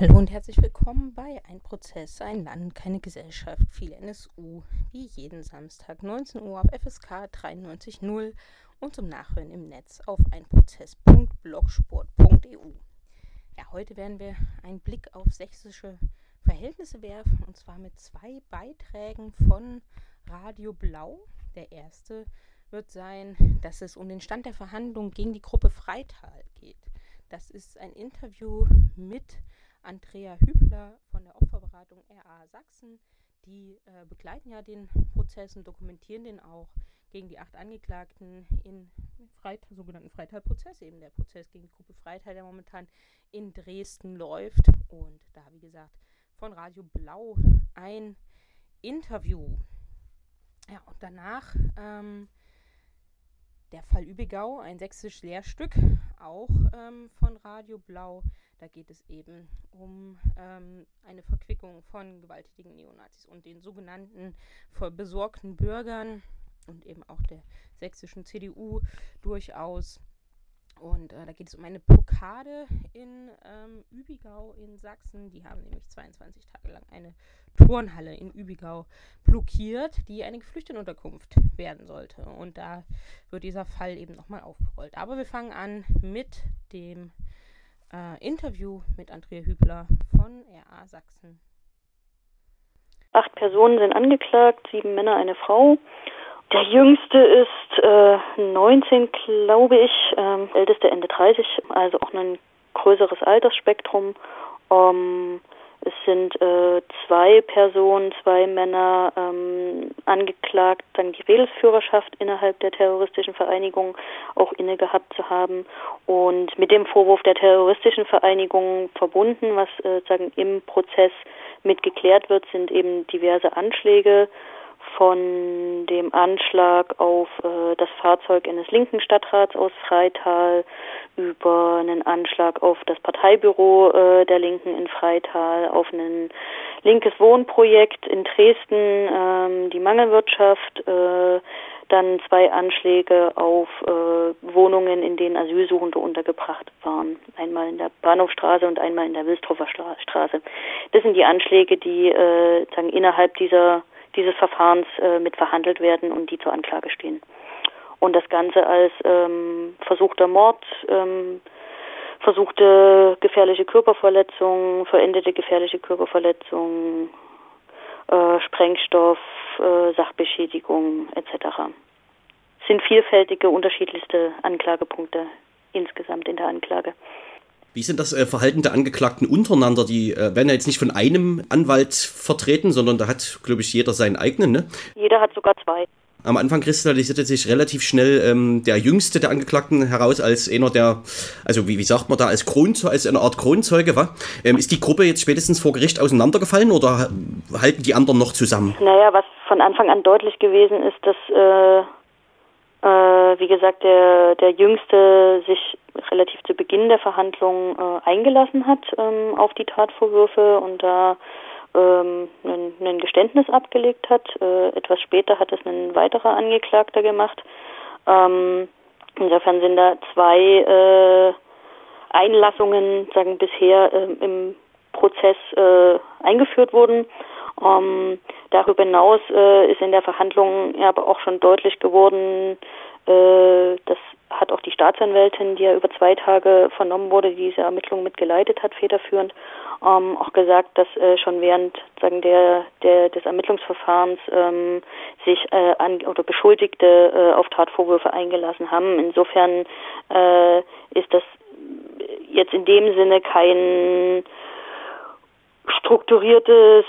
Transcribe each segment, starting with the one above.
Hallo und herzlich willkommen bei Ein Prozess, ein Land, keine Gesellschaft, viel NSU, wie jeden Samstag 19 Uhr auf FSK 93.0 und zum Nachhören im Netz auf einprozess.blogsport.eu. Ja, heute werden wir einen Blick auf sächsische Verhältnisse werfen und zwar mit zwei Beiträgen von Radio Blau. Der erste wird sein, dass es um den Stand der Verhandlungen gegen die Gruppe Freital geht. Das ist ein Interview mit Andrea Hübler von der Opferberatung RA Sachsen. Die äh, begleiten ja den Prozess und dokumentieren den auch gegen die acht Angeklagten in Freit sogenannten Freital-Prozess, eben der Prozess gegen die Gruppe Freital, der momentan in Dresden läuft. Und da, wie gesagt, von Radio Blau ein Interview. Ja, und danach ähm, der Fall Übigau, ein sächsisches Lehrstück, auch ähm, von Radio Blau. Da geht es eben um ähm, eine Verquickung von gewalttätigen Neonazis und den sogenannten besorgten Bürgern und eben auch der sächsischen CDU durchaus. Und äh, da geht es um eine Blockade in ähm, Übigau in Sachsen. Die haben nämlich 22 Tage lang eine Turnhalle in Übigau blockiert, die eine Geflüchtetenunterkunft werden sollte. Und da wird dieser Fall eben nochmal aufgerollt. Aber wir fangen an mit dem äh, Interview mit Andrea Hübler von RA Sachsen. Acht Personen sind angeklagt, sieben Männer, eine Frau. Der jüngste ist äh, 19, glaube ich, ähm, älteste Ende 30, also auch ein größeres Altersspektrum. Ähm, es sind äh, zwei Personen, zwei Männer ähm, angeklagt, dann die Redelsführerschaft innerhalb der terroristischen Vereinigung auch inne gehabt zu haben und mit dem Vorwurf der terroristischen Vereinigung verbunden, was äh, sagen im Prozess mit geklärt wird, sind eben diverse Anschläge von dem Anschlag auf äh, das Fahrzeug eines linken Stadtrats aus Freital über einen Anschlag auf das Parteibüro äh, der Linken in Freital, auf ein linkes Wohnprojekt in Dresden, ähm, die Mangelwirtschaft, äh, dann zwei Anschläge auf äh, Wohnungen, in denen Asylsuchende untergebracht waren. Einmal in der Bahnhofstraße und einmal in der Wilstrofer Straße. Das sind die Anschläge, die äh, sagen, innerhalb dieser dieses Verfahrens äh, mit verhandelt werden und die zur Anklage stehen. Und das Ganze als ähm, versuchter Mord, ähm, versuchte gefährliche Körperverletzung, verendete gefährliche Körperverletzung, äh, Sprengstoff, äh, Sachbeschädigung etc. Sind vielfältige, unterschiedlichste Anklagepunkte insgesamt in der Anklage. Wie sind das äh, Verhalten der Angeklagten untereinander? Die äh, werden ja jetzt nicht von einem Anwalt vertreten, sondern da hat, glaube ich, jeder seinen eigenen, ne? Jeder hat sogar zwei. Am Anfang kristallisierte sich relativ schnell ähm, der jüngste der Angeklagten heraus als einer der, also wie, wie sagt man da, als Kronzeuge, als eine Art Kronzeuge, war. Ähm, ist die Gruppe jetzt spätestens vor Gericht auseinandergefallen oder halten die anderen noch zusammen? Naja, was von Anfang an deutlich gewesen ist, dass äh äh, wie gesagt, der, der Jüngste sich relativ zu Beginn der Verhandlungen äh, eingelassen hat ähm, auf die Tatvorwürfe und da ähm, ein, Geständnis abgelegt hat. Äh, etwas später hat es ein weiterer Angeklagter gemacht. Ähm, insofern sind da zwei äh, Einlassungen, sagen bisher äh, im Prozess äh, eingeführt worden. Ähm, darüber hinaus äh, ist in der Verhandlung aber auch schon deutlich geworden, äh, das hat auch die Staatsanwältin, die ja über zwei Tage vernommen wurde, die diese Ermittlungen mitgeleitet hat, federführend, ähm, auch gesagt, dass äh, schon während sagen der, der des Ermittlungsverfahrens ähm, sich äh, an oder Beschuldigte äh, auf Tatvorwürfe eingelassen haben. Insofern äh, ist das jetzt in dem Sinne kein strukturiertes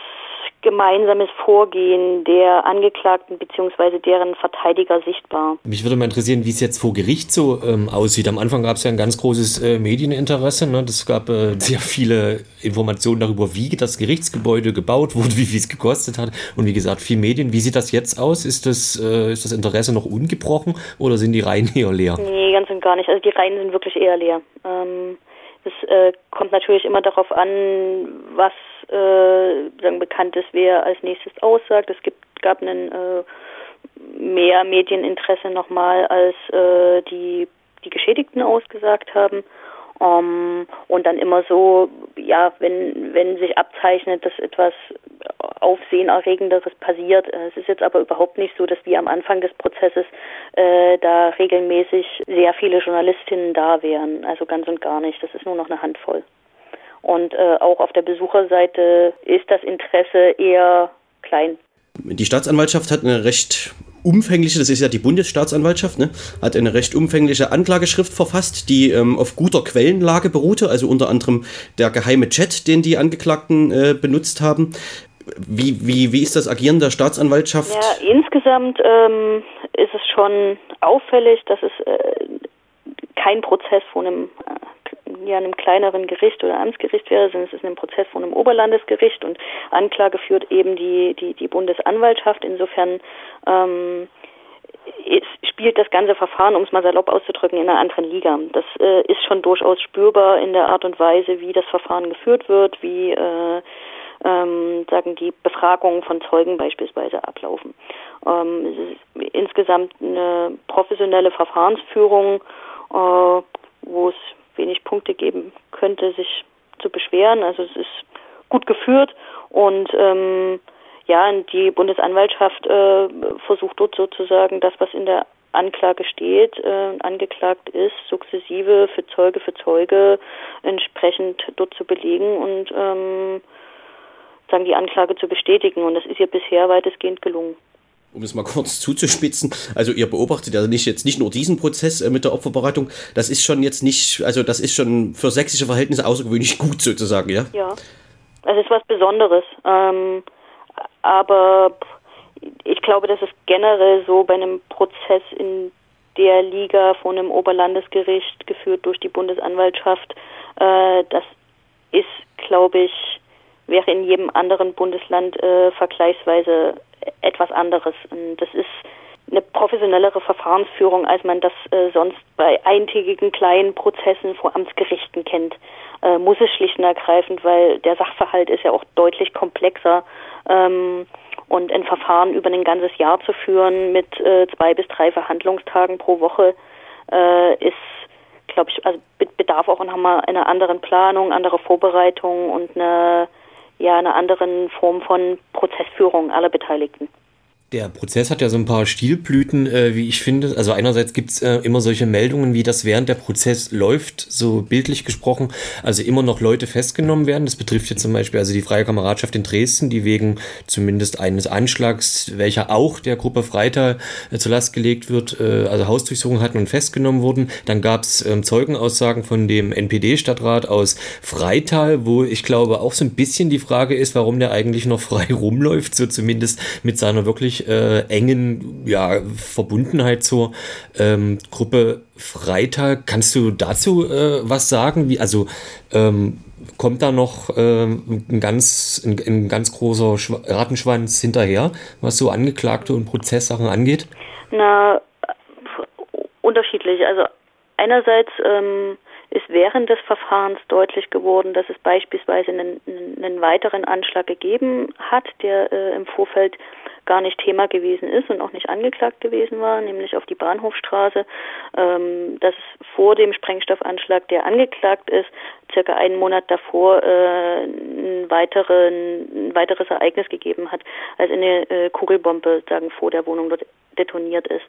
gemeinsames Vorgehen der Angeklagten bzw. deren Verteidiger sichtbar. Mich würde mal interessieren, wie es jetzt vor Gericht so ähm, aussieht. Am Anfang gab es ja ein ganz großes äh, Medieninteresse. Ne? Es gab äh, sehr viele Informationen darüber, wie das Gerichtsgebäude gebaut wurde, wie viel es gekostet hat. Und wie gesagt, viel Medien. Wie sieht das jetzt aus? Ist das, äh, ist das Interesse noch ungebrochen oder sind die Reihen eher leer? Nee, ganz und gar nicht. Also die Reihen sind wirklich eher leer. Ähm es äh, kommt natürlich immer darauf an, was äh, bekannt ist, wer als nächstes aussagt. Es gibt, gab einen äh, mehr Medieninteresse nochmal, als äh, die, die Geschädigten ausgesagt haben. Um, und dann immer so, ja, wenn, wenn sich abzeichnet, dass etwas Aufsehenerregenderes passiert. Äh, es ist jetzt aber überhaupt nicht so, dass wie am Anfang des Prozesses äh, da regelmäßig sehr viele Journalistinnen da wären. Also ganz und gar nicht. Das ist nur noch eine Handvoll. Und äh, auch auf der Besucherseite ist das Interesse eher klein. Die Staatsanwaltschaft hat eine recht umfängliche, das ist ja die Bundesstaatsanwaltschaft, ne, hat eine recht umfängliche Anklageschrift verfasst, die ähm, auf guter Quellenlage beruhte, also unter anderem der geheime Chat, den die Angeklagten äh, benutzt haben. Wie, wie, wie ist das Agieren der Staatsanwaltschaft? Ja, insgesamt ähm, ist es schon auffällig, dass es äh, kein Prozess vor einem äh, ja einem kleineren Gericht oder Amtsgericht wäre, sondern es ist ein Prozess von einem Oberlandesgericht und Anklage führt eben die, die, die Bundesanwaltschaft. Insofern ähm, spielt das ganze Verfahren, um es mal salopp auszudrücken, in einer anderen Liga. Das äh, ist schon durchaus spürbar in der Art und Weise, wie das Verfahren geführt wird, wie äh, ähm, sagen die Befragungen von Zeugen beispielsweise ablaufen. Ähm, es ist insgesamt eine professionelle Verfahrensführung, äh, wo es wenig Punkte geben könnte, sich zu beschweren. Also es ist gut geführt und ähm, ja, die Bundesanwaltschaft äh, versucht dort sozusagen das, was in der Anklage steht, äh, angeklagt ist, sukzessive für Zeuge für Zeuge entsprechend dort zu belegen und ähm, sagen die Anklage zu bestätigen. Und das ist ihr bisher weitestgehend gelungen um es mal kurz zuzuspitzen, also ihr beobachtet ja nicht jetzt nicht nur diesen Prozess äh, mit der Opferberatung, das ist schon jetzt nicht, also das ist schon für sächsische Verhältnisse außergewöhnlich gut sozusagen, ja? Ja, es ist was Besonderes, ähm, aber ich glaube, das ist generell so bei einem Prozess in der Liga von einem Oberlandesgericht geführt durch die Bundesanwaltschaft, äh, das ist, glaube ich, wäre in jedem anderen Bundesland äh, vergleichsweise etwas anderes. Und das ist eine professionellere Verfahrensführung, als man das äh, sonst bei eintägigen kleinen Prozessen vor Amtsgerichten kennt. Äh, muss es schlicht und ergreifend, weil der Sachverhalt ist ja auch deutlich komplexer. Ähm, und ein Verfahren über ein ganzes Jahr zu führen mit äh, zwei bis drei Verhandlungstagen pro Woche äh, ist, glaube ich, also bedarf auch nochmal einer anderen Planung, anderer Vorbereitung und eine ja einer anderen Form von Prozessführung aller Beteiligten. Der Prozess hat ja so ein paar Stilblüten, äh, wie ich finde. Also einerseits gibt's äh, immer solche Meldungen, wie das während der Prozess läuft, so bildlich gesprochen, also immer noch Leute festgenommen werden. Das betrifft jetzt zum Beispiel also die Freie Kameradschaft in Dresden, die wegen zumindest eines Anschlags, welcher auch der Gruppe Freital äh, zur Last gelegt wird, äh, also Hausdurchsuchung hatten und festgenommen wurden. Dann gab's ähm, Zeugenaussagen von dem NPD-Stadtrat aus Freital, wo ich glaube auch so ein bisschen die Frage ist, warum der eigentlich noch frei rumläuft, so zumindest mit seiner wirklich äh, engen ja, Verbundenheit zur ähm, Gruppe Freital. Kannst du dazu äh, was sagen? Wie, also ähm, kommt da noch ähm, ein, ganz, ein, ein ganz großer Schw Rattenschwanz hinterher, was so Angeklagte und Prozesssachen angeht? Na, unterschiedlich. Also einerseits ähm, ist während des Verfahrens deutlich geworden, dass es beispielsweise einen, einen weiteren Anschlag gegeben hat, der äh, im Vorfeld gar nicht Thema gewesen ist und auch nicht angeklagt gewesen war, nämlich auf die Bahnhofstraße, ähm, dass es vor dem Sprengstoffanschlag, der angeklagt ist, circa einen Monat davor äh, ein, weiteren, ein weiteres Ereignis gegeben hat, als eine äh, Kugelbombe sagen vor der Wohnung dort detoniert ist.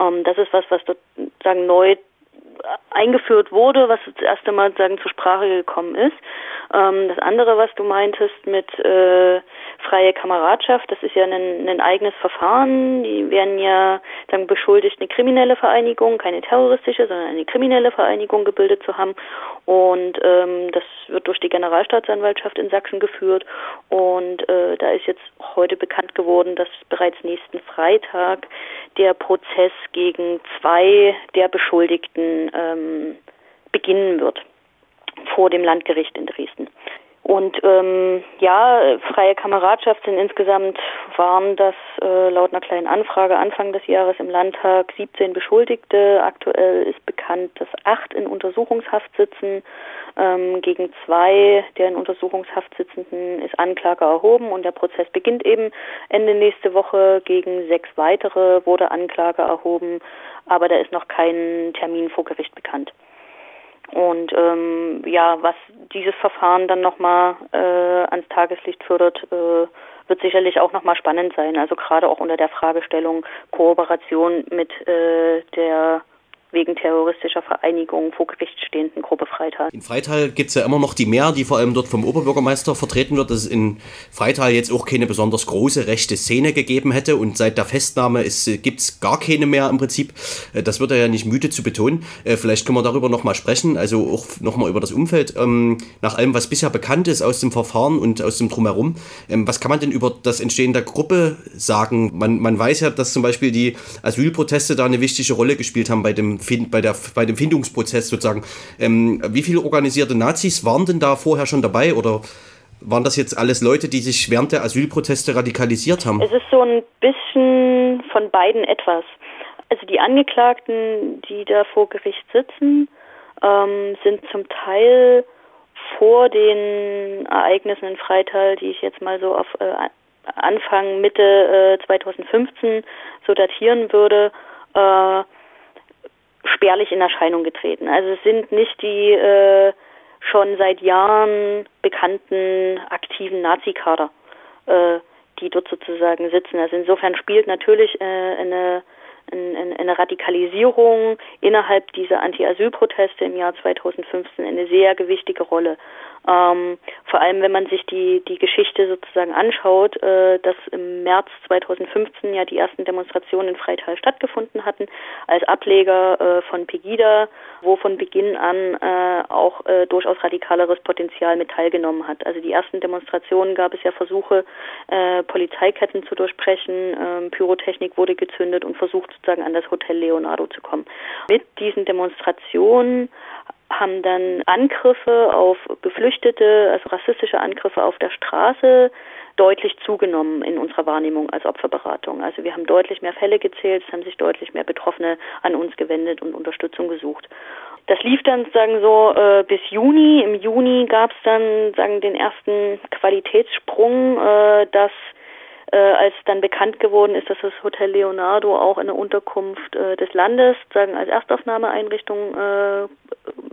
Ähm, das ist was, was dort sagen neu eingeführt wurde, was das erste Mal sagen zur Sprache gekommen ist. Ähm, das andere, was du meintest mit äh, freie Kameradschaft, das ist ja ein, ein eigenes Verfahren. Die werden ja sagen beschuldigt, eine kriminelle Vereinigung, keine terroristische, sondern eine kriminelle Vereinigung gebildet zu haben. Und ähm, das wird durch die Generalstaatsanwaltschaft in Sachsen geführt. Und äh, da ist jetzt heute bekannt geworden, dass bereits nächsten Freitag der Prozess gegen zwei der Beschuldigten ähm, beginnen wird vor dem Landgericht in Dresden. Und ähm, ja, freie Kameradschaft sind insgesamt waren das äh, laut einer kleinen Anfrage Anfang des Jahres im Landtag 17 Beschuldigte. Aktuell ist bekannt, dass acht in Untersuchungshaft sitzen. Ähm, gegen zwei der in Untersuchungshaft sitzenden ist Anklage erhoben und der Prozess beginnt eben Ende nächste Woche. Gegen sechs weitere wurde Anklage erhoben, aber da ist noch kein Termin vor Gericht bekannt. Und ähm, ja, was dieses Verfahren dann nochmal äh, ans Tageslicht fördert, äh, wird sicherlich auch nochmal spannend sein. Also gerade auch unter der Fragestellung Kooperation mit äh, der wegen terroristischer Vereinigung vor Gericht stehenden Gruppe Freital. In Freital gibt es ja immer noch die Mehr, die vor allem dort vom Oberbürgermeister vertreten wird, dass es in Freital jetzt auch keine besonders große rechte Szene gegeben hätte und seit der Festnahme gibt es gar keine mehr im Prinzip. Äh, das wird er ja nicht müde zu betonen. Äh, vielleicht können wir darüber nochmal sprechen, also auch nochmal über das Umfeld. Ähm, nach allem, was bisher bekannt ist aus dem Verfahren und aus dem Drumherum, ähm, was kann man denn über das Entstehen der Gruppe sagen? Man, man weiß ja, dass zum Beispiel die Asylproteste da eine wichtige Rolle gespielt haben bei dem bei, der, bei dem Findungsprozess sozusagen. Ähm, wie viele organisierte Nazis waren denn da vorher schon dabei oder waren das jetzt alles Leute, die sich während der Asylproteste radikalisiert haben? Es ist so ein bisschen von beiden etwas. Also die Angeklagten, die da vor Gericht sitzen, ähm, sind zum Teil vor den Ereignissen in Freital, die ich jetzt mal so auf äh, Anfang, Mitte äh, 2015 so datieren würde, äh, spärlich in Erscheinung getreten. Also es sind nicht die äh, schon seit Jahren bekannten aktiven Nazi-Kader, äh, die dort sozusagen sitzen. Also insofern spielt natürlich äh, eine, eine, eine Radikalisierung innerhalb dieser Anti-Asyl-Proteste im Jahr 2015 eine sehr gewichtige Rolle. Ähm, vor allem, wenn man sich die, die Geschichte sozusagen anschaut, äh, dass im März 2015 ja die ersten Demonstrationen in Freital stattgefunden hatten, als Ableger äh, von Pegida, wo von Beginn an äh, auch äh, durchaus radikaleres Potenzial mit teilgenommen hat. Also die ersten Demonstrationen gab es ja Versuche, äh, Polizeiketten zu durchbrechen, ähm, Pyrotechnik wurde gezündet und versucht sozusagen an das Hotel Leonardo zu kommen. Mit diesen Demonstrationen haben dann Angriffe auf Geflüchtete, also rassistische Angriffe auf der Straße deutlich zugenommen in unserer Wahrnehmung als Opferberatung. Also wir haben deutlich mehr Fälle gezählt, es haben sich deutlich mehr Betroffene an uns gewendet und Unterstützung gesucht. Das lief dann sagen so äh, bis Juni. Im Juni gab es dann sagen den ersten Qualitätssprung, äh, dass äh, als dann bekannt geworden ist, dass das Hotel Leonardo auch eine Unterkunft äh, des Landes sagen als Erstaufnahmeeinrichtung äh,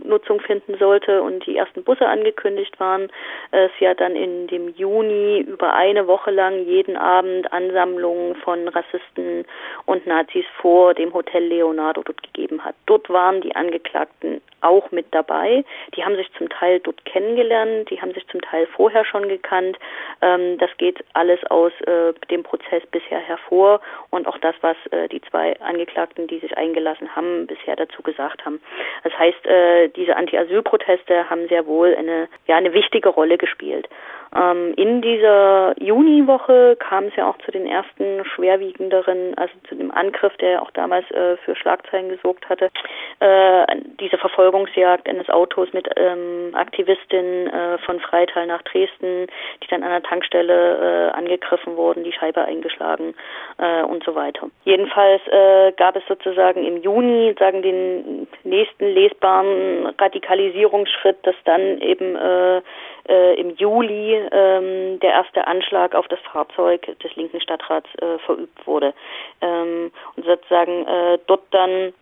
Nutzung finden sollte und die ersten Busse angekündigt waren, es ja dann in dem Juni über eine Woche lang jeden Abend Ansammlungen von Rassisten und Nazis vor dem Hotel Leonardo dort gegeben hat. Dort waren die Angeklagten auch mit dabei. Die haben sich zum Teil dort kennengelernt, die haben sich zum Teil vorher schon gekannt. Ähm, das geht alles aus äh, dem Prozess bisher hervor und auch das, was äh, die zwei Angeklagten, die sich eingelassen haben, bisher dazu gesagt haben. Das heißt, äh, diese Anti-Asyl-Proteste haben sehr wohl eine, ja, eine wichtige Rolle gespielt. Ähm, in dieser Juniwoche kam es ja auch zu den ersten schwerwiegenderen, also zu dem Angriff, der auch damals äh, für Schlagzeilen gesorgt hatte. Äh, diese Verfolgungsjagd eines Autos mit ähm, Aktivistinnen äh, von Freital nach Dresden, die dann an der Tankstelle äh, angegriffen wurden, die Scheibe eingeschlagen äh, und so weiter. Jedenfalls äh, gab es sozusagen im Juni sagen den nächsten lesbaren Radikalisierungsschritt, dass dann eben äh, im Juli ähm, der erste Anschlag auf das Fahrzeug des linken Stadtrats äh, verübt wurde. Ähm, und sozusagen äh, dort dann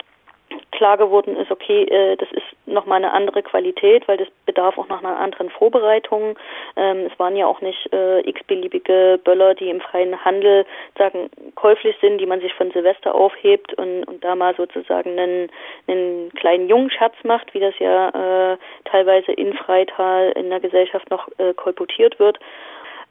klar geworden ist, okay, äh, das ist nochmal eine andere Qualität, weil das bedarf auch noch einer anderen Vorbereitung. Ähm, es waren ja auch nicht äh, x-beliebige Böller, die im freien Handel sagen käuflich sind, die man sich von Silvester aufhebt und, und da mal sozusagen einen, einen kleinen Jungenscherz macht, wie das ja äh, teilweise in Freital in der Gesellschaft noch äh, kolportiert wird.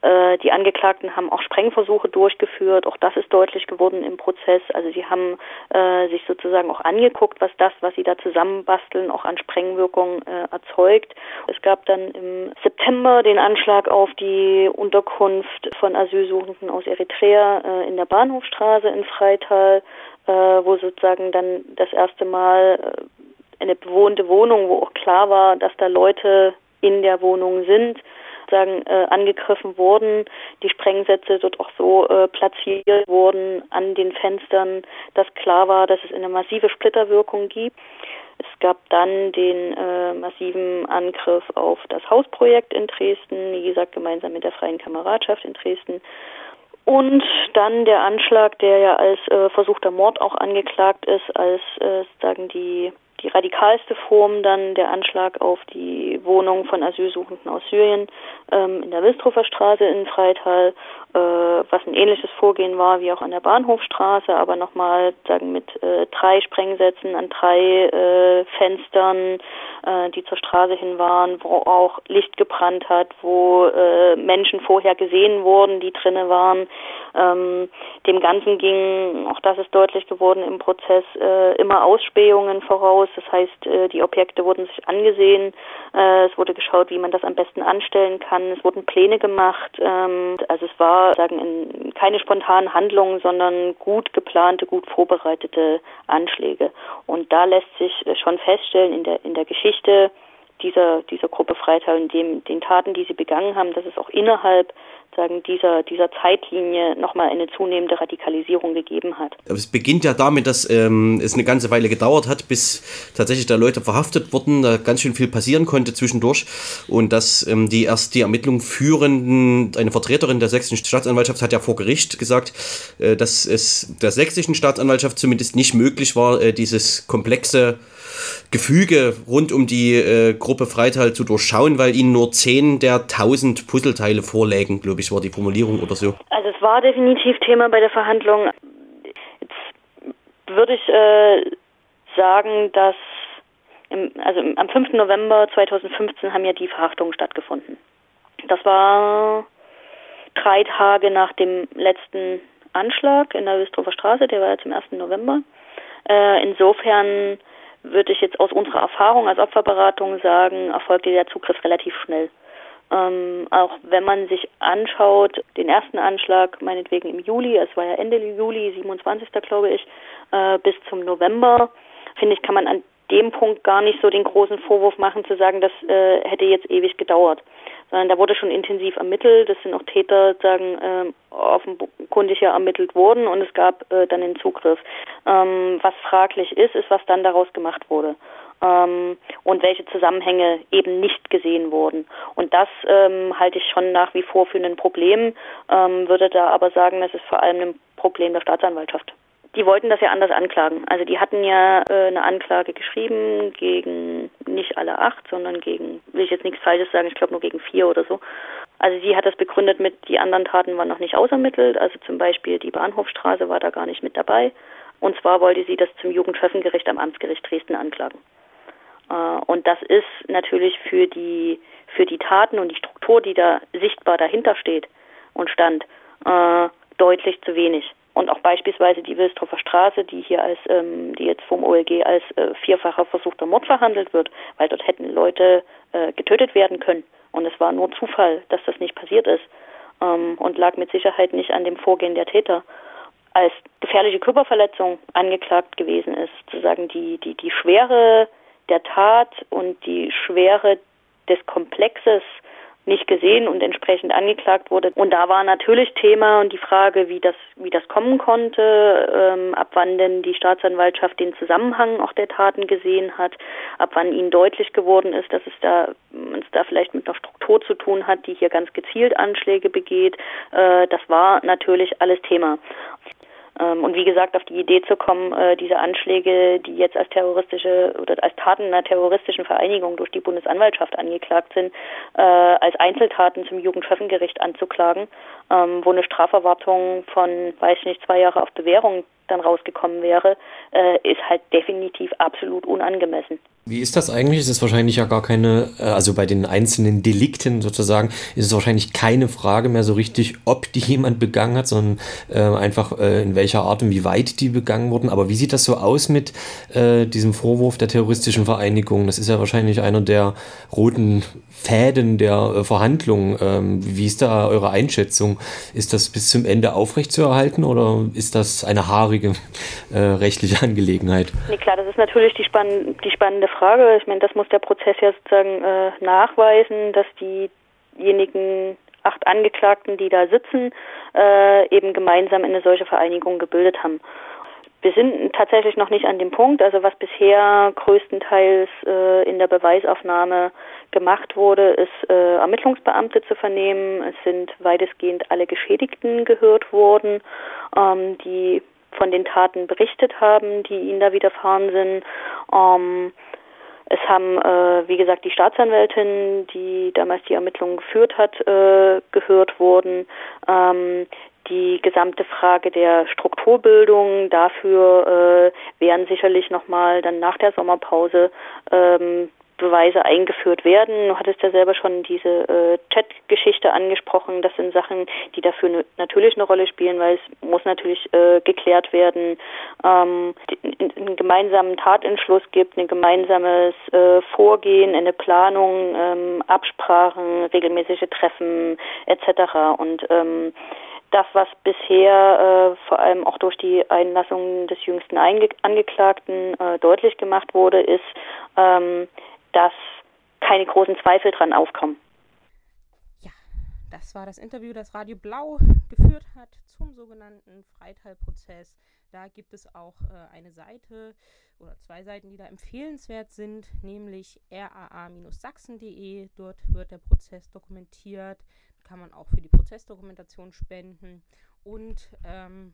Äh, die Angeklagten haben auch Sprengversuche durchgeführt. Auch das ist deutlich geworden im Prozess. Also sie haben äh, sich sozusagen auch angeguckt, was das, was sie da zusammenbasteln, auch an Sprengwirkung äh, erzeugt. Es gab dann im September den Anschlag auf die Unterkunft von Asylsuchenden aus Eritrea äh, in der Bahnhofstraße in Freital, äh, wo sozusagen dann das erste Mal äh, eine bewohnte Wohnung, wo auch klar war, dass da Leute in der Wohnung sind, sozusagen äh, angegriffen wurden, die Sprengsätze dort auch so äh, platziert wurden an den Fenstern, dass klar war, dass es eine massive Splitterwirkung gibt. Es gab dann den äh, massiven Angriff auf das Hausprojekt in Dresden, wie gesagt gemeinsam mit der Freien Kameradschaft in Dresden. Und dann der Anschlag, der ja als äh, versuchter Mord auch angeklagt ist, als äh, sagen die die radikalste Form dann der Anschlag auf die Wohnung von Asylsuchenden aus Syrien ähm, in der Wilstrofer Straße in Freital, äh, was ein ähnliches Vorgehen war wie auch an der Bahnhofstraße, aber nochmal sagen mit äh, drei Sprengsätzen an drei äh, Fenstern, äh, die zur Straße hin waren, wo auch Licht gebrannt hat, wo äh, Menschen vorher gesehen wurden, die drinnen waren. Ähm, dem Ganzen ging, auch das ist deutlich geworden im Prozess, äh, immer Ausspähungen voraus. Das heißt, äh, die Objekte wurden sich angesehen, äh, es wurde geschaut, wie man das am besten anstellen kann, es wurden Pläne gemacht. Ähm, also es war sagen in, keine spontanen Handlungen, sondern gut geplante, gut vorbereitete Anschläge. Und da lässt sich äh, schon feststellen in der in der Geschichte dieser dieser Gruppe Freital und dem den Taten, die sie begangen haben, dass es auch innerhalb sagen, dieser, dieser Zeitlinie nochmal eine zunehmende Radikalisierung gegeben hat. Es beginnt ja damit, dass ähm, es eine ganze Weile gedauert hat, bis tatsächlich da Leute verhaftet wurden, da ganz schön viel passieren konnte zwischendurch und dass ähm, die erst die Ermittlungen führenden, eine Vertreterin der sächsischen Staatsanwaltschaft hat ja vor Gericht gesagt, äh, dass es der sächsischen Staatsanwaltschaft zumindest nicht möglich war, äh, dieses komplexe Gefüge rund um die äh, Gruppe Freital zu durchschauen, weil ihnen nur zehn der tausend Puzzleteile vorlägen, glaube ich, war die Formulierung oder so. Also es war definitiv Thema bei der Verhandlung. Jetzt würde ich äh, sagen, dass im, also am 5. November 2015 haben ja die Verhaftungen stattgefunden. Das war drei Tage nach dem letzten Anschlag in der Wilstrofer Straße, der war jetzt am 1. November. Äh, insofern würde ich jetzt aus unserer Erfahrung als Opferberatung sagen, erfolgte der Zugriff relativ schnell. Ähm, auch wenn man sich anschaut, den ersten Anschlag, meinetwegen im Juli, es war ja Ende Juli, 27. glaube ich, äh, bis zum November, finde ich, kann man an dem Punkt gar nicht so den großen Vorwurf machen, zu sagen, das äh, hätte jetzt ewig gedauert. Da wurde schon intensiv ermittelt, es sind auch Täter, sagen, äh, offenkundig ja ermittelt worden und es gab äh, dann den Zugriff. Ähm, was fraglich ist, ist, was dann daraus gemacht wurde ähm, und welche Zusammenhänge eben nicht gesehen wurden. Und das ähm, halte ich schon nach wie vor für ein Problem, ähm, würde da aber sagen, das ist vor allem ein Problem der Staatsanwaltschaft. Die wollten das ja anders anklagen. Also die hatten ja äh, eine Anklage geschrieben gegen nicht alle acht, sondern gegen, will ich jetzt nichts Falsches sagen, ich glaube nur gegen vier oder so. Also sie hat das begründet mit, die anderen Taten waren noch nicht ausermittelt, also zum Beispiel die Bahnhofstraße war da gar nicht mit dabei. Und zwar wollte sie das zum Jugendtreffengericht am Amtsgericht Dresden anklagen. Äh, und das ist natürlich für die, für die Taten und die Struktur, die da sichtbar dahinter steht und stand, äh, deutlich zu wenig. Und auch beispielsweise die Wilstroffer Straße, die hier als, ähm, die jetzt vom OLG als äh, vierfacher versuchter Mord verhandelt wird, weil dort hätten Leute äh, getötet werden können. Und es war nur Zufall, dass das nicht passiert ist. Ähm, und lag mit Sicherheit nicht an dem Vorgehen der Täter als gefährliche Körperverletzung angeklagt gewesen ist, sozusagen die, die, die Schwere der Tat und die Schwere des Komplexes nicht gesehen und entsprechend angeklagt wurde. Und da war natürlich Thema und die Frage, wie das, wie das kommen konnte, ähm, ab wann denn die Staatsanwaltschaft den Zusammenhang auch der Taten gesehen hat, ab wann ihnen deutlich geworden ist, dass es da, es da vielleicht mit einer Struktur zu tun hat, die hier ganz gezielt Anschläge begeht. Äh, das war natürlich alles Thema. Ähm, und wie gesagt, auf die Idee zu kommen, äh, diese Anschläge, die jetzt als terroristische oder als Taten einer terroristischen Vereinigung durch die Bundesanwaltschaft angeklagt sind, äh, als Einzeltaten zum Jugendtreffengericht anzuklagen, ähm, wo eine Straferwartung von, weiß ich nicht, zwei Jahre auf Bewährung dann rausgekommen wäre, äh, ist halt definitiv absolut unangemessen. Wie ist das eigentlich? Es ist wahrscheinlich ja gar keine, äh, also bei den einzelnen Delikten sozusagen, ist es wahrscheinlich keine Frage mehr so richtig, ob die jemand begangen hat, sondern äh, einfach äh, in welcher Art und wie weit die begangen wurden. Aber wie sieht das so aus mit äh, diesem Vorwurf der terroristischen Vereinigung? Das ist ja wahrscheinlich einer der roten Fäden der äh, Verhandlungen. Ähm, wie ist da eure Einschätzung? Ist das bis zum Ende aufrechtzuerhalten oder ist das eine haarige äh, rechtliche Angelegenheit? Nee, klar, das ist natürlich die, spann die spannende Frage. Ich meine, das muss der Prozess ja sozusagen äh, nachweisen, dass diejenigen acht Angeklagten, die da sitzen, äh, eben gemeinsam eine solche Vereinigung gebildet haben. Wir sind tatsächlich noch nicht an dem Punkt, also was bisher größtenteils äh, in der Beweisaufnahme gemacht wurde, ist äh, Ermittlungsbeamte zu vernehmen. Es sind weitestgehend alle Geschädigten gehört worden, ähm, die von den Taten berichtet haben, die ihnen da widerfahren sind. Ähm, es haben, äh, wie gesagt, die Staatsanwältin, die damals die Ermittlungen geführt hat, äh, gehört worden. Ähm, die gesamte Frage der Strukturbildung dafür äh, werden sicherlich nochmal dann nach der Sommerpause ähm, Beweise eingeführt werden. Du hattest ja selber schon diese äh, Chat-Geschichte angesprochen. Das sind Sachen, die dafür ne, natürlich eine Rolle spielen, weil es muss natürlich äh, geklärt werden, ähm, einen gemeinsamen Tatentschluss gibt, ein gemeinsames äh, Vorgehen, eine Planung, ähm, Absprachen, regelmäßige Treffen etc. Und ähm, das, was bisher äh, vor allem auch durch die Einlassung des jüngsten Einge Angeklagten äh, deutlich gemacht wurde, ist, ähm, dass keine großen Zweifel dran aufkommen. Ja, das war das Interview, das Radio Blau geführt hat zum sogenannten Freitalprozess. Da gibt es auch äh, eine Seite oder zwei Seiten, die da empfehlenswert sind, nämlich raa-sachsen.de. Dort wird der Prozess dokumentiert. Kann man auch für die Prozessdokumentation spenden. Und ähm,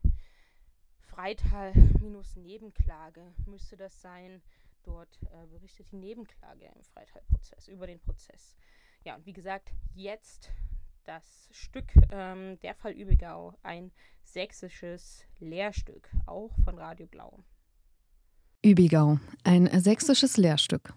Freital-Nebenklage müsste das sein. Dort äh, berichtet die Nebenklage im Freitalprozess über den Prozess. Ja, und wie gesagt, jetzt das Stück ähm, Der Fall Übigau, ein sächsisches Lehrstück, auch von Radio Blau. Übigau, ein sächsisches Lehrstück.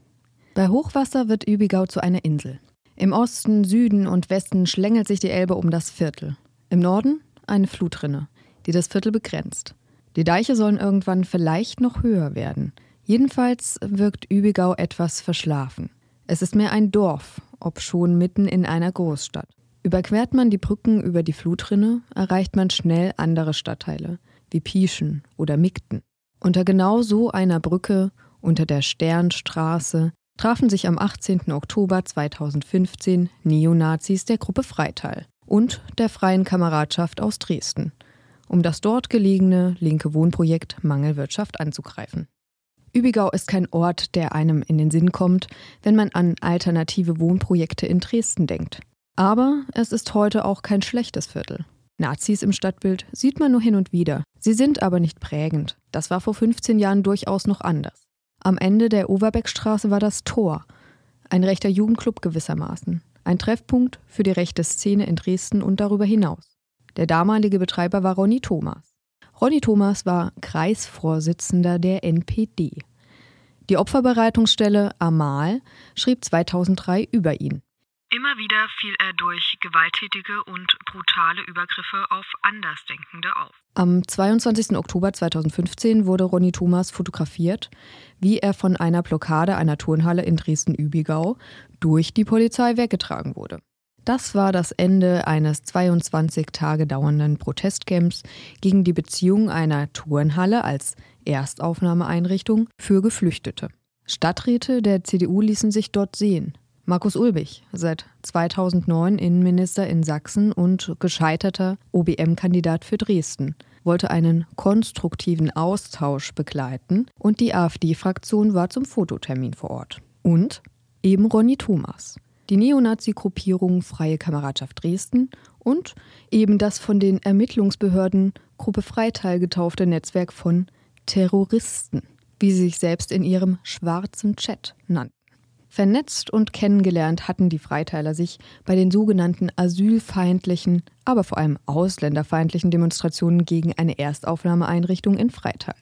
Bei Hochwasser wird Übigau zu einer Insel. Im Osten, Süden und Westen schlängelt sich die Elbe um das Viertel. Im Norden eine Flutrinne, die das Viertel begrenzt. Die Deiche sollen irgendwann vielleicht noch höher werden. Jedenfalls wirkt Übigau etwas verschlafen. Es ist mehr ein Dorf, ob schon mitten in einer Großstadt. Überquert man die Brücken über die Flutrinne, erreicht man schnell andere Stadtteile, wie Pieschen oder Migten. Unter genau so einer Brücke, unter der Sternstraße, trafen sich am 18. Oktober 2015 Neonazis der Gruppe Freital und der Freien Kameradschaft aus Dresden, um das dort gelegene linke Wohnprojekt Mangelwirtschaft anzugreifen. Übigau ist kein Ort, der einem in den Sinn kommt, wenn man an alternative Wohnprojekte in Dresden denkt. Aber es ist heute auch kein schlechtes Viertel. Nazis im Stadtbild sieht man nur hin und wieder. Sie sind aber nicht prägend. Das war vor 15 Jahren durchaus noch anders. Am Ende der Overbeckstraße war das Tor, ein rechter Jugendclub gewissermaßen, ein Treffpunkt für die rechte Szene in Dresden und darüber hinaus. Der damalige Betreiber war Ronny Thomas. Ronny Thomas war Kreisvorsitzender der NPD. Die Opferbereitungsstelle Amal schrieb 2003 über ihn. Immer wieder fiel er durch gewalttätige und brutale Übergriffe auf Andersdenkende auf. Am 22. Oktober 2015 wurde Ronny Thomas fotografiert, wie er von einer Blockade einer Turnhalle in Dresden-Übigau durch die Polizei weggetragen wurde. Das war das Ende eines 22 Tage dauernden Protestcamps gegen die Beziehung einer Turnhalle als Erstaufnahmeeinrichtung für Geflüchtete. Stadträte der CDU ließen sich dort sehen. Markus Ulbich, seit 2009 Innenminister in Sachsen und gescheiterter OBM-Kandidat für Dresden, wollte einen konstruktiven Austausch begleiten und die AfD-Fraktion war zum Fototermin vor Ort. Und eben Ronny Thomas die Neonazi-Gruppierung Freie Kameradschaft Dresden und eben das von den Ermittlungsbehörden Gruppe Freital getaufte Netzwerk von Terroristen, wie sie sich selbst in ihrem schwarzen Chat nannten. Vernetzt und kennengelernt hatten die Freiteiler sich bei den sogenannten asylfeindlichen, aber vor allem ausländerfeindlichen Demonstrationen gegen eine Erstaufnahmeeinrichtung in Freital.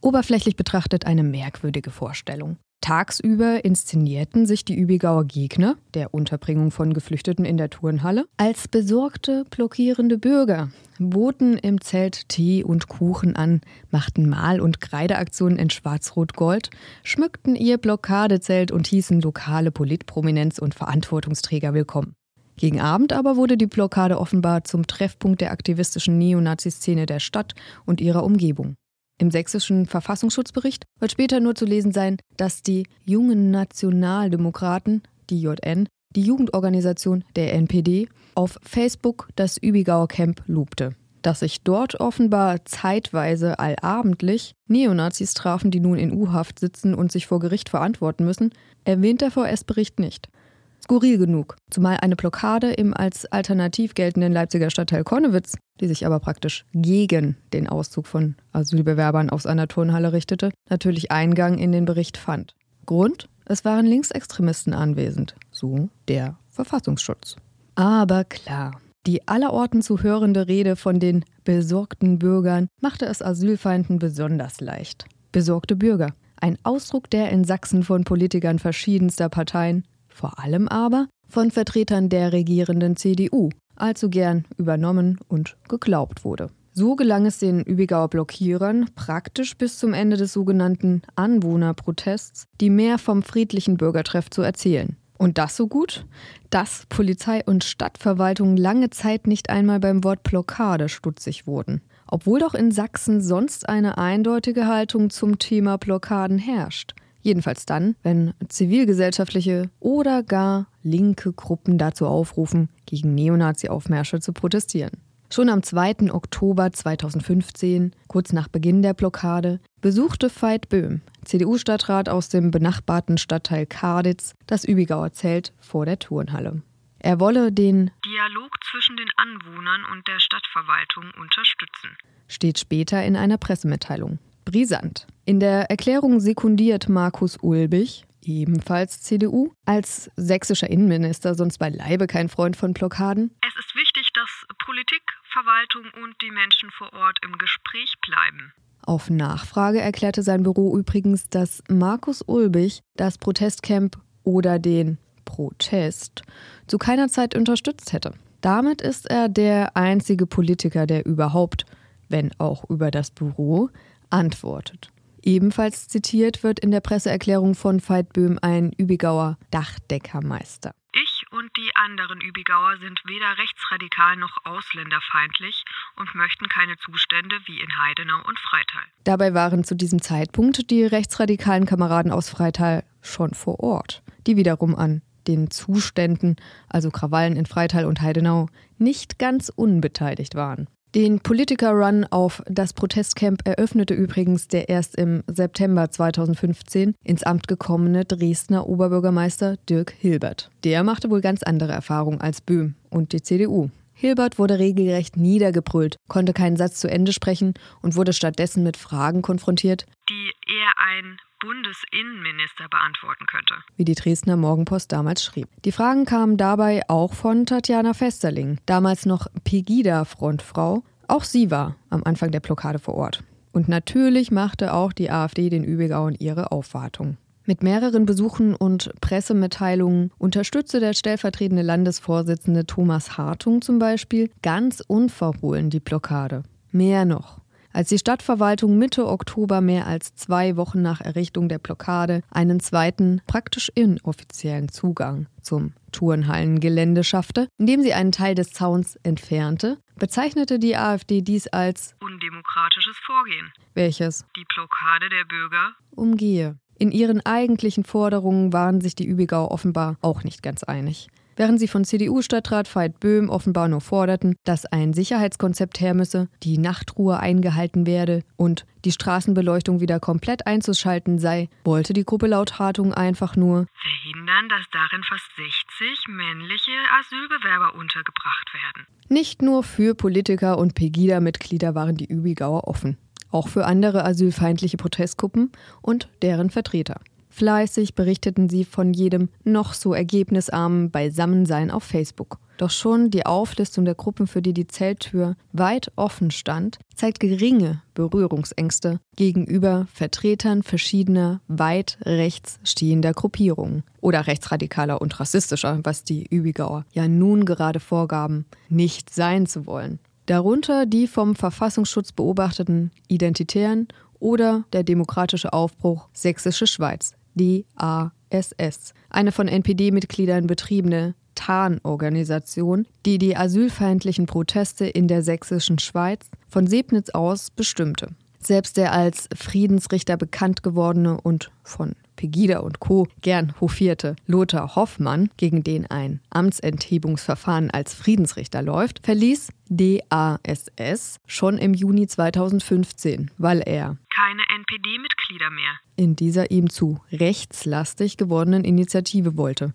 Oberflächlich betrachtet eine merkwürdige Vorstellung. Tagsüber inszenierten sich die Übigauer Gegner der Unterbringung von Geflüchteten in der Turnhalle als besorgte, blockierende Bürger, boten im Zelt Tee und Kuchen an, machten Mal- und Kreideaktionen in Schwarz-Rot-Gold, schmückten ihr Blockadezelt und hießen lokale Politprominenz und Verantwortungsträger willkommen. Gegen Abend aber wurde die Blockade offenbar zum Treffpunkt der aktivistischen Neonazi-Szene der Stadt und ihrer Umgebung. Im sächsischen Verfassungsschutzbericht wird später nur zu lesen sein, dass die jungen Nationaldemokraten, die JN, die Jugendorganisation der NPD, auf Facebook das Übigauer Camp lobte. Dass sich dort offenbar zeitweise allabendlich Neonazis trafen, die nun in U-Haft sitzen und sich vor Gericht verantworten müssen, erwähnt der VS-Bericht nicht. Skurril genug, zumal eine Blockade im als alternativ geltenden Leipziger Stadtteil Konnewitz, die sich aber praktisch gegen den Auszug von Asylbewerbern aus einer Turnhalle richtete, natürlich Eingang in den Bericht fand. Grund? Es waren Linksextremisten anwesend, so der Verfassungsschutz. Aber klar, die allerorten zu hörende Rede von den besorgten Bürgern machte es Asylfeinden besonders leicht. Besorgte Bürger, ein Ausdruck, der in Sachsen von Politikern verschiedenster Parteien, vor allem aber von Vertretern der regierenden CDU, allzu gern übernommen und geglaubt wurde. So gelang es den Übigauer Blockierern praktisch bis zum Ende des sogenannten Anwohnerprotests, die mehr vom friedlichen Bürgertreff zu erzählen. Und das so gut, dass Polizei und Stadtverwaltung lange Zeit nicht einmal beim Wort Blockade stutzig wurden. Obwohl doch in Sachsen sonst eine eindeutige Haltung zum Thema Blockaden herrscht. Jedenfalls dann, wenn zivilgesellschaftliche oder gar linke Gruppen dazu aufrufen, gegen Neonazi-Aufmärsche zu protestieren. Schon am 2. Oktober 2015, kurz nach Beginn der Blockade, besuchte Veit Böhm, CDU-Stadtrat aus dem benachbarten Stadtteil Karditz, das Übigauer Zelt vor der Turnhalle. Er wolle den Dialog zwischen den Anwohnern und der Stadtverwaltung unterstützen, steht später in einer Pressemitteilung. Brisant. In der Erklärung sekundiert Markus Ulbich, ebenfalls CDU, als sächsischer Innenminister sonst beileibe kein Freund von Blockaden. Es ist wichtig, dass Politik, Verwaltung und die Menschen vor Ort im Gespräch bleiben. Auf Nachfrage erklärte sein Büro übrigens, dass Markus Ulbich das Protestcamp oder den Protest zu keiner Zeit unterstützt hätte. Damit ist er der einzige Politiker, der überhaupt, wenn auch über das Büro, antwortet. Ebenfalls zitiert wird in der Presseerklärung von Veit Böhm ein Übigauer Dachdeckermeister. Ich und die anderen Übigauer sind weder rechtsradikal noch ausländerfeindlich und möchten keine Zustände wie in Heidenau und Freital. Dabei waren zu diesem Zeitpunkt die rechtsradikalen Kameraden aus Freital schon vor Ort, die wiederum an den Zuständen, also Krawallen in Freital und Heidenau, nicht ganz unbeteiligt waren. Den Politiker-Run auf das Protestcamp eröffnete übrigens der erst im September 2015 ins Amt gekommene Dresdner Oberbürgermeister Dirk Hilbert. Der machte wohl ganz andere Erfahrungen als Böhm und die CDU. Hilbert wurde regelrecht niedergebrüllt, konnte keinen Satz zu Ende sprechen und wurde stattdessen mit Fragen konfrontiert, die eher ein Bundesinnenminister beantworten könnte. Wie die Dresdner Morgenpost damals schrieb. Die Fragen kamen dabei auch von Tatjana Festerling, damals noch Pegida-Frontfrau. Auch sie war am Anfang der Blockade vor Ort. Und natürlich machte auch die AfD den Übigauern ihre Aufwartung. Mit mehreren Besuchen und Pressemitteilungen unterstützte der stellvertretende Landesvorsitzende Thomas Hartung zum Beispiel ganz unverhohlen die Blockade. Mehr noch. Als die Stadtverwaltung Mitte Oktober mehr als zwei Wochen nach Errichtung der Blockade einen zweiten, praktisch inoffiziellen Zugang zum Turnhallengelände schaffte, indem sie einen Teil des Zauns entfernte, bezeichnete die AfD dies als undemokratisches Vorgehen, welches die Blockade der Bürger umgehe. In ihren eigentlichen Forderungen waren sich die Übigauer offenbar auch nicht ganz einig während sie von CDU-Stadtrat Veit Böhm offenbar nur forderten, dass ein Sicherheitskonzept her müsse, die Nachtruhe eingehalten werde und die Straßenbeleuchtung wieder komplett einzuschalten sei, wollte die Gruppe laut Hartung einfach nur verhindern, dass darin fast 60 männliche Asylbewerber untergebracht werden. Nicht nur für Politiker und Pegida-Mitglieder waren die Übigauer offen, auch für andere asylfeindliche Protestgruppen und deren Vertreter. Fleißig berichteten sie von jedem noch so ergebnisarmen Beisammensein auf Facebook. Doch schon die Auflistung der Gruppen, für die die Zelttür weit offen stand, zeigt geringe Berührungsängste gegenüber Vertretern verschiedener weit rechts stehender Gruppierungen oder rechtsradikaler und rassistischer, was die Übigauer ja nun gerade vorgaben, nicht sein zu wollen. Darunter die vom Verfassungsschutz beobachteten Identitären oder der demokratische Aufbruch Sächsische Schweiz, DASS, eine von NPD-Mitgliedern betriebene Tarnorganisation, die die asylfeindlichen Proteste in der sächsischen Schweiz von Sebnitz aus bestimmte. Selbst der als Friedensrichter bekannt gewordene und von Pegida und Co. gern hofierte Lothar Hoffmann, gegen den ein Amtsenthebungsverfahren als Friedensrichter läuft, verließ DASS schon im Juni 2015, weil er keine NPD-Mitglieder mehr in dieser ihm zu rechtslastig gewordenen Initiative wollte.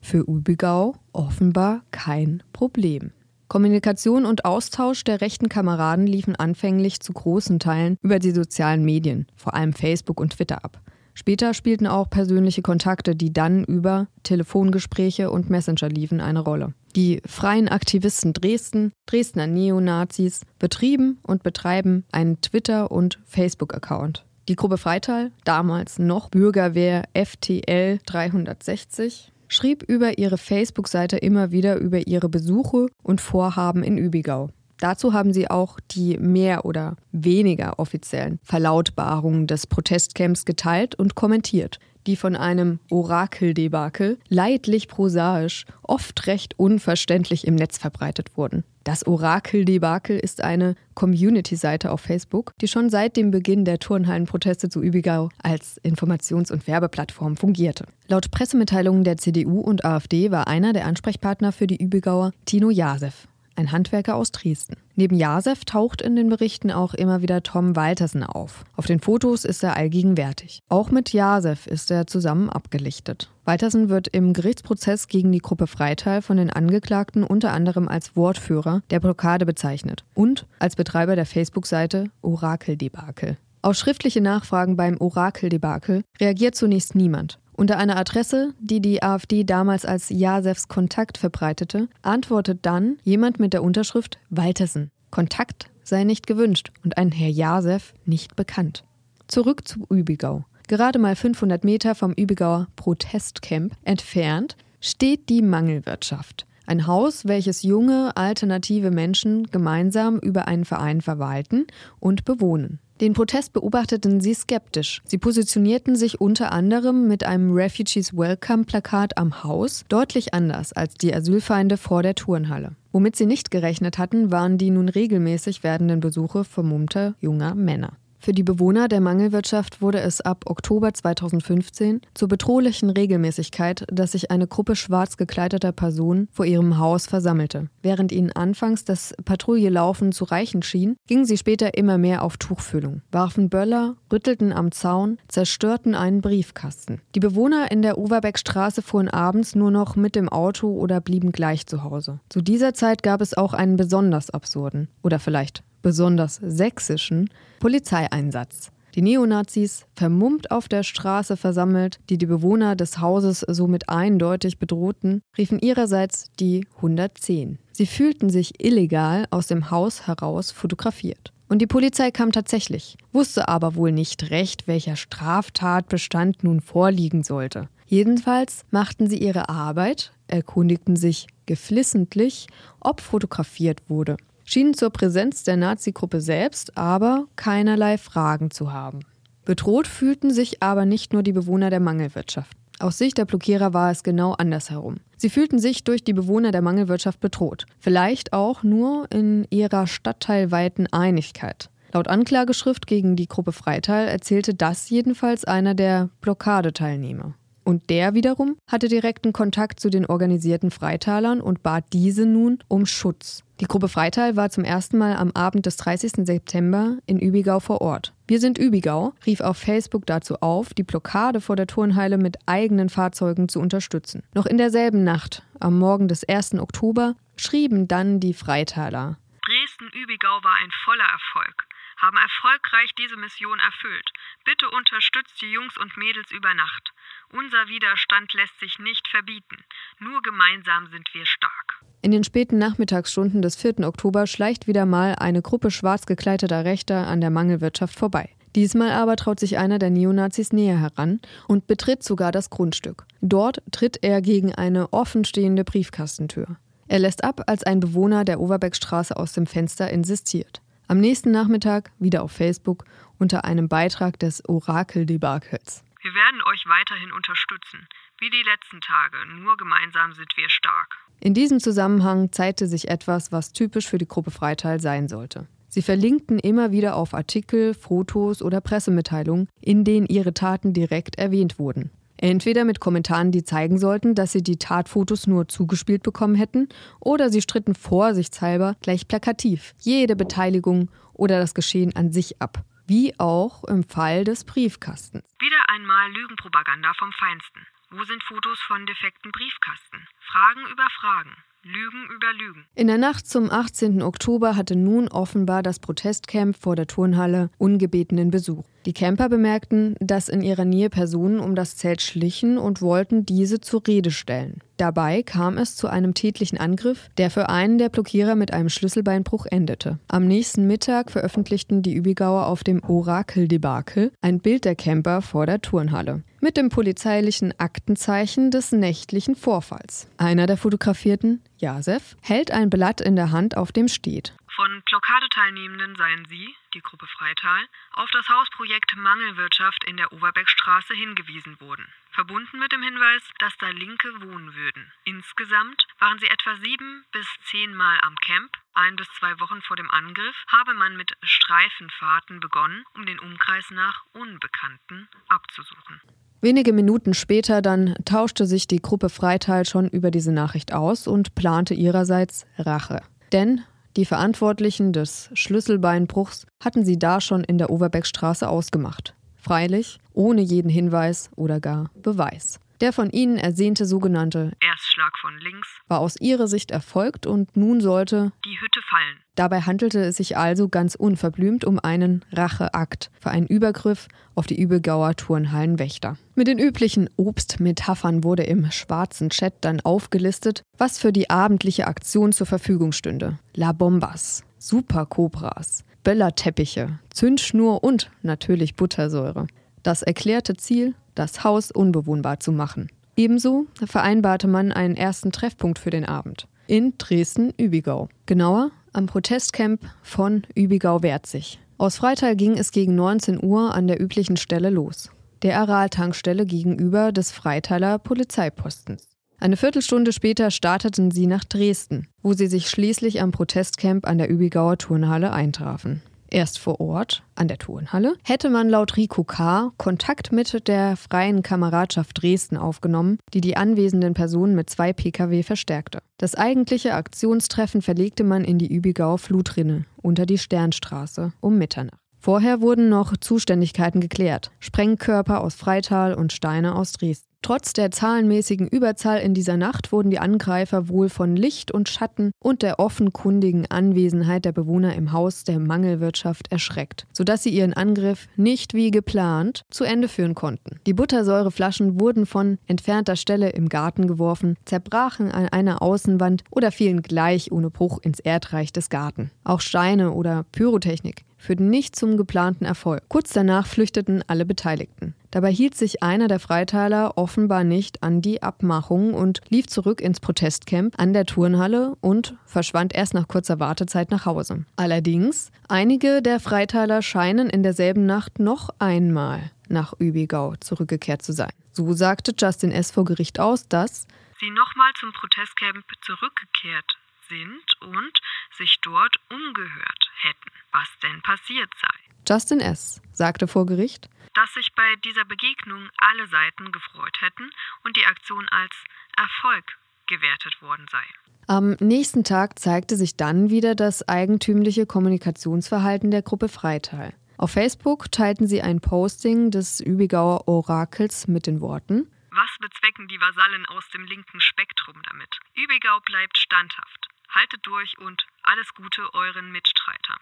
Für Übigau offenbar kein Problem. Kommunikation und Austausch der rechten Kameraden liefen anfänglich zu großen Teilen über die sozialen Medien, vor allem Facebook und Twitter ab. Später spielten auch persönliche Kontakte, die dann über Telefongespräche und Messenger liefen, eine Rolle. Die Freien Aktivisten Dresden, Dresdner Neonazis, betrieben und betreiben einen Twitter- und Facebook-Account. Die Gruppe Freital, damals noch Bürgerwehr FTL 360, schrieb über ihre Facebook-Seite immer wieder über ihre Besuche und Vorhaben in Übigau. Dazu haben sie auch die mehr oder weniger offiziellen Verlautbarungen des Protestcamps geteilt und kommentiert, die von einem Orakeldebakel leidlich prosaisch, oft recht unverständlich im Netz verbreitet wurden. Das Orakeldebakel ist eine Community-Seite auf Facebook, die schon seit dem Beginn der Turnhallenproteste zu Übigau als Informations- und Werbeplattform fungierte. Laut Pressemitteilungen der CDU und AfD war einer der Ansprechpartner für die Übigauer Tino Jasef ein Handwerker aus Dresden. Neben Jasef taucht in den Berichten auch immer wieder Tom Waltersen auf. Auf den Fotos ist er allgegenwärtig. Auch mit Jasef ist er zusammen abgelichtet. Waltersen wird im Gerichtsprozess gegen die Gruppe Freital von den Angeklagten unter anderem als Wortführer der Blockade bezeichnet und als Betreiber der Facebook-Seite Orakeldebakel. Auf schriftliche Nachfragen beim Orakeldebakel reagiert zunächst niemand. Unter einer Adresse, die die AfD damals als Jasefs Kontakt verbreitete, antwortet dann jemand mit der Unterschrift Waltersen. Kontakt sei nicht gewünscht und ein Herr Jasef nicht bekannt. Zurück zu Übigau. Gerade mal 500 Meter vom Übigauer Protestcamp entfernt steht die Mangelwirtschaft. Ein Haus, welches junge, alternative Menschen gemeinsam über einen Verein verwalten und bewohnen. Den Protest beobachteten sie skeptisch. Sie positionierten sich unter anderem mit einem Refugees Welcome Plakat am Haus deutlich anders als die Asylfeinde vor der Turnhalle. Womit sie nicht gerechnet hatten, waren die nun regelmäßig werdenden Besuche vermummter junger Männer. Für die Bewohner der Mangelwirtschaft wurde es ab Oktober 2015 zur bedrohlichen Regelmäßigkeit, dass sich eine Gruppe schwarz gekleideter Personen vor ihrem Haus versammelte. Während ihnen anfangs das Patrouillalaufen zu reichen schien, gingen sie später immer mehr auf Tuchfühlung, warfen Böller, rüttelten am Zaun, zerstörten einen Briefkasten. Die Bewohner in der Overbeckstraße fuhren abends nur noch mit dem Auto oder blieben gleich zu Hause. Zu dieser Zeit gab es auch einen besonders absurden oder vielleicht besonders sächsischen, Polizeieinsatz. Die Neonazis, vermummt auf der Straße versammelt, die die Bewohner des Hauses somit eindeutig bedrohten, riefen ihrerseits die 110. Sie fühlten sich illegal aus dem Haus heraus fotografiert. Und die Polizei kam tatsächlich, wusste aber wohl nicht recht, welcher Straftatbestand nun vorliegen sollte. Jedenfalls machten sie ihre Arbeit, erkundigten sich geflissentlich, ob fotografiert wurde schienen zur Präsenz der Nazi-Gruppe selbst aber keinerlei Fragen zu haben. Bedroht fühlten sich aber nicht nur die Bewohner der Mangelwirtschaft. Aus Sicht der Blockierer war es genau andersherum. Sie fühlten sich durch die Bewohner der Mangelwirtschaft bedroht. Vielleicht auch nur in ihrer stadtteilweiten Einigkeit. Laut Anklageschrift gegen die Gruppe Freital erzählte das jedenfalls einer der Blockadeteilnehmer. Und der wiederum hatte direkten Kontakt zu den organisierten Freitalern und bat diese nun um Schutz. Die Gruppe Freital war zum ersten Mal am Abend des 30. September in Übigau vor Ort. Wir sind Übigau rief auf Facebook dazu auf, die Blockade vor der Turnhalle mit eigenen Fahrzeugen zu unterstützen. Noch in derselben Nacht, am Morgen des 1. Oktober, schrieben dann die Freitaler. Dresden-Übigau war ein voller Erfolg haben erfolgreich diese Mission erfüllt. Bitte unterstützt die Jungs und Mädels über Nacht. Unser Widerstand lässt sich nicht verbieten. Nur gemeinsam sind wir stark. In den späten Nachmittagsstunden des 4. Oktober schleicht wieder mal eine Gruppe schwarz gekleideter Rechter an der Mangelwirtschaft vorbei. Diesmal aber traut sich einer der Neonazis näher heran und betritt sogar das Grundstück. Dort tritt er gegen eine offenstehende Briefkastentür. Er lässt ab, als ein Bewohner der Overbeckstraße aus dem Fenster insistiert. Am nächsten Nachmittag wieder auf Facebook unter einem Beitrag des Orakel-Debakels. Wir werden euch weiterhin unterstützen, wie die letzten Tage. Nur gemeinsam sind wir stark. In diesem Zusammenhang zeigte sich etwas, was typisch für die Gruppe Freital sein sollte. Sie verlinkten immer wieder auf Artikel, Fotos oder Pressemitteilungen, in denen ihre Taten direkt erwähnt wurden. Entweder mit Kommentaren, die zeigen sollten, dass sie die Tatfotos nur zugespielt bekommen hätten, oder sie stritten vorsichtshalber gleich plakativ jede Beteiligung oder das Geschehen an sich ab. Wie auch im Fall des Briefkastens. Wieder einmal Lügenpropaganda vom Feinsten. Wo sind Fotos von defekten Briefkasten? Fragen über Fragen. Lügen über Lügen. In der Nacht zum 18. Oktober hatte nun offenbar das Protestcamp vor der Turnhalle ungebetenen Besuch. Die Camper bemerkten, dass in ihrer Nähe Personen um das Zelt schlichen und wollten diese zur Rede stellen. Dabei kam es zu einem tätlichen Angriff, der für einen der Blockierer mit einem Schlüsselbeinbruch endete. Am nächsten Mittag veröffentlichten die Übigauer auf dem Orakel-Debakel ein Bild der Camper vor der Turnhalle mit dem polizeilichen Aktenzeichen des nächtlichen Vorfalls. Einer der Fotografierten, Jasef, hält ein Blatt in der Hand, auf dem steht von Blockadeteilnehmenden seien sie, die Gruppe Freital, auf das Hausprojekt Mangelwirtschaft in der Oberbeckstraße hingewiesen wurden, verbunden mit dem Hinweis, dass da Linke wohnen würden. Insgesamt waren sie etwa sieben bis zehn Mal am Camp. Ein bis zwei Wochen vor dem Angriff habe man mit Streifenfahrten begonnen, um den Umkreis nach Unbekannten abzusuchen. Wenige Minuten später dann tauschte sich die Gruppe Freital schon über diese Nachricht aus und plante ihrerseits Rache. Denn die Verantwortlichen des Schlüsselbeinbruchs hatten sie da schon in der Overbeckstraße ausgemacht. Freilich ohne jeden Hinweis oder gar Beweis. Der von ihnen ersehnte sogenannte Erstschlag von links war aus ihrer Sicht erfolgt und nun sollte die Hütte fallen. Dabei handelte es sich also ganz unverblümt um einen Racheakt für einen Übergriff auf die Übelgauer Turnhallenwächter. Mit den üblichen Obstmetaphern wurde im schwarzen Chat dann aufgelistet, was für die abendliche Aktion zur Verfügung stünde. La Bombas, Supercobras, Böllerteppiche, Zündschnur und natürlich Buttersäure. Das erklärte Ziel, das Haus unbewohnbar zu machen. Ebenso vereinbarte man einen ersten Treffpunkt für den Abend in Dresden-Übigau. Genauer am Protestcamp von Übigau-Wertzig. Aus Freital ging es gegen 19 Uhr an der üblichen Stelle los, der Aral-Tankstelle gegenüber des Freitaler Polizeipostens. Eine Viertelstunde später starteten sie nach Dresden, wo sie sich schließlich am Protestcamp an der Übigauer Turnhalle eintrafen. Erst vor Ort, an der Turnhalle, hätte man laut Rico K. Kontakt mit der Freien Kameradschaft Dresden aufgenommen, die die anwesenden Personen mit zwei Pkw verstärkte. Das eigentliche Aktionstreffen verlegte man in die Übigauer Flutrinne unter die Sternstraße um Mitternacht. Vorher wurden noch Zuständigkeiten geklärt. Sprengkörper aus Freital und Steine aus Dresden. Trotz der zahlenmäßigen Überzahl in dieser Nacht wurden die Angreifer wohl von Licht und Schatten und der offenkundigen Anwesenheit der Bewohner im Haus der Mangelwirtschaft erschreckt, sodass sie ihren Angriff nicht wie geplant zu Ende führen konnten. Die Buttersäureflaschen wurden von entfernter Stelle im Garten geworfen, zerbrachen an einer Außenwand oder fielen gleich ohne Bruch ins Erdreich des Garten. Auch Steine oder Pyrotechnik führten nicht zum geplanten Erfolg. Kurz danach flüchteten alle Beteiligten. Dabei hielt sich einer der Freiteiler offenbar nicht an die Abmachung und lief zurück ins Protestcamp an der Turnhalle und verschwand erst nach kurzer Wartezeit nach Hause. Allerdings, einige der Freiteiler scheinen in derselben Nacht noch einmal nach Übigau zurückgekehrt zu sein. So sagte Justin S. vor Gericht aus, dass sie nochmal zum Protestcamp zurückgekehrt sind und sich dort umgehört hätten, was denn passiert sei. Justin S. sagte vor Gericht, dass sich bei dieser Begegnung alle Seiten gefreut hätten und die Aktion als Erfolg gewertet worden sei. Am nächsten Tag zeigte sich dann wieder das eigentümliche Kommunikationsverhalten der Gruppe Freital. Auf Facebook teilten sie ein Posting des Übigauer Orakels mit den Worten Was bezwecken die Vasallen aus dem linken Spektrum damit? Übigau bleibt standhaft. Haltet durch und alles Gute euren Mitstreitern.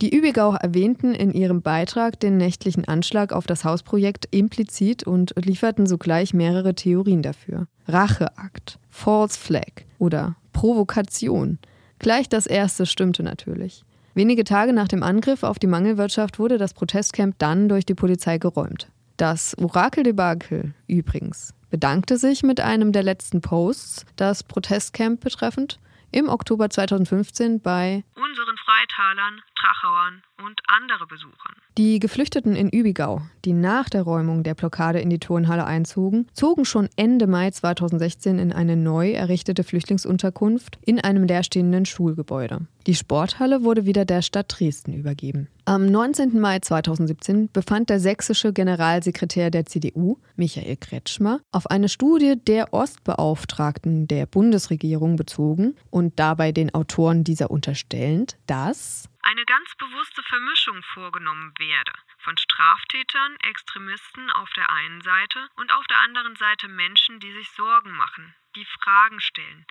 Die Übigau erwähnten in ihrem Beitrag den nächtlichen Anschlag auf das Hausprojekt implizit und lieferten sogleich mehrere Theorien dafür. Racheakt, False Flag oder Provokation. Gleich das erste stimmte natürlich. Wenige Tage nach dem Angriff auf die Mangelwirtschaft wurde das Protestcamp dann durch die Polizei geräumt. Das Orakeldebakel übrigens bedankte sich mit einem der letzten Posts, das Protestcamp betreffend, im Oktober 2015 bei unseren Freitalern, Trachauern und andere Besuchern. Die Geflüchteten in Übigau, die nach der Räumung der Blockade in die Turnhalle einzogen, zogen schon Ende Mai 2016 in eine neu errichtete Flüchtlingsunterkunft in einem leerstehenden Schulgebäude. Die Sporthalle wurde wieder der Stadt Dresden übergeben. Am 19. Mai 2017 befand der sächsische Generalsekretär der CDU, Michael Kretschmer, auf eine Studie der Ostbeauftragten der Bundesregierung bezogen und dabei den Autoren dieser unterstellend, dass eine ganz bewusste Vermischung vorgenommen werde von Straftätern, Extremisten auf der einen Seite und auf der anderen Seite Menschen, die sich Sorgen machen, die Fragen stellen,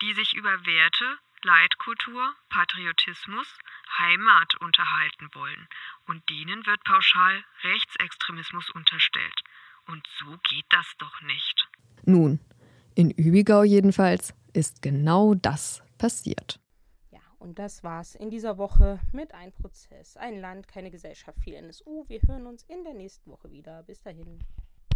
die sich über Werte, Leitkultur, Patriotismus, Heimat unterhalten wollen. Und denen wird pauschal Rechtsextremismus unterstellt. Und so geht das doch nicht. Nun, in Übigau jedenfalls ist genau das passiert. Ja, und das war's in dieser Woche mit Ein Prozess. Ein Land, keine Gesellschaft, viel NSU. Wir hören uns in der nächsten Woche wieder. Bis dahin.